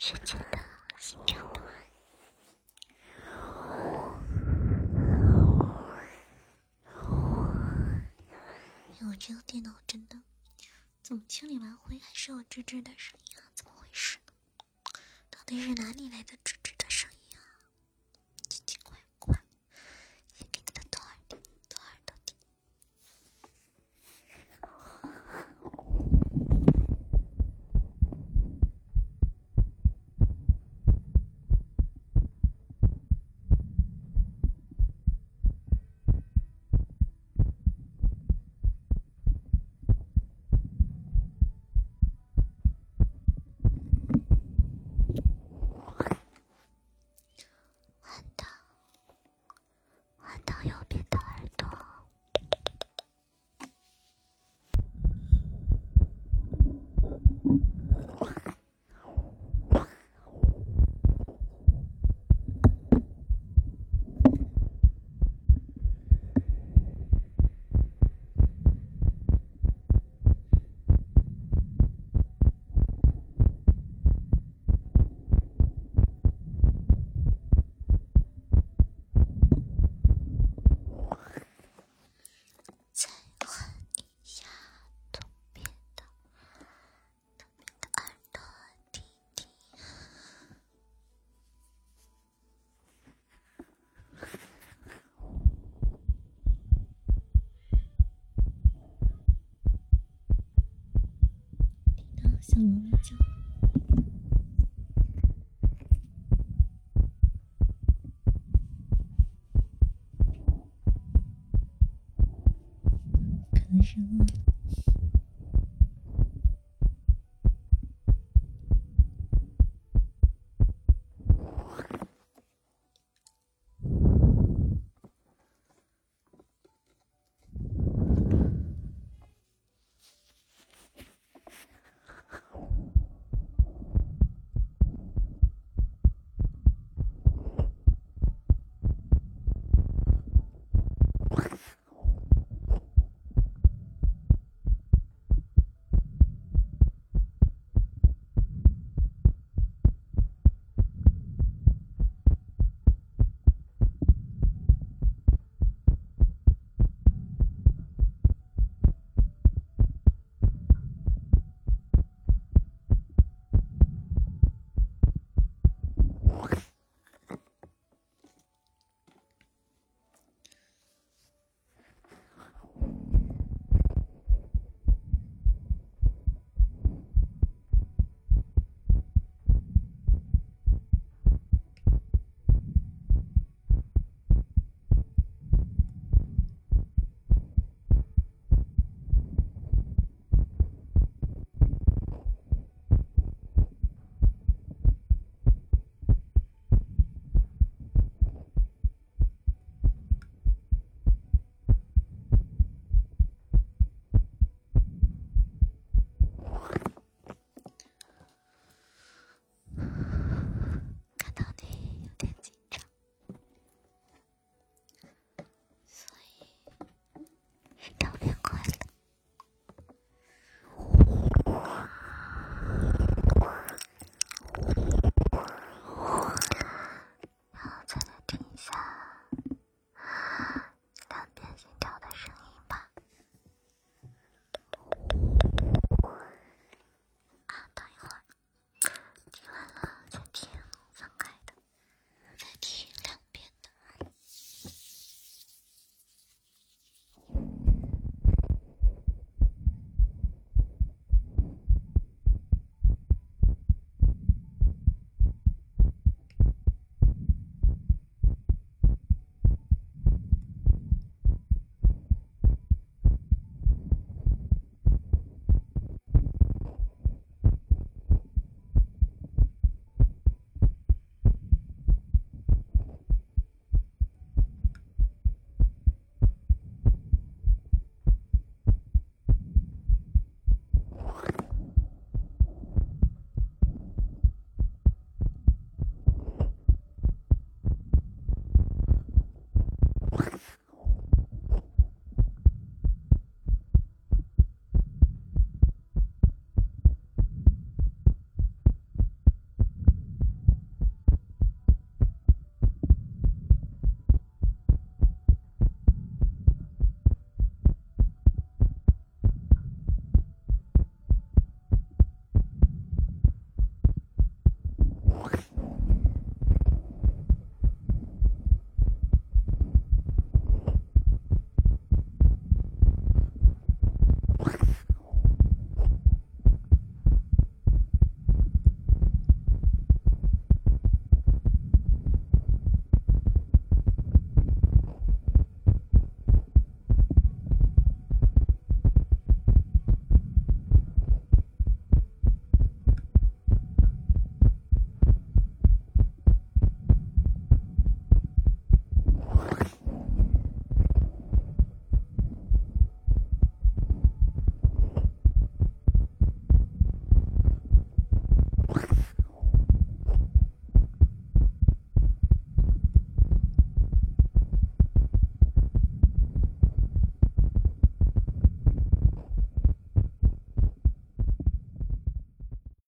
是真的，辛苦了。哎，我这个电脑真的，怎么清理完灰还是有吱吱的声音啊？怎么回事呢？到底是哪里来的吱？小猫咪叫。可能是饿了。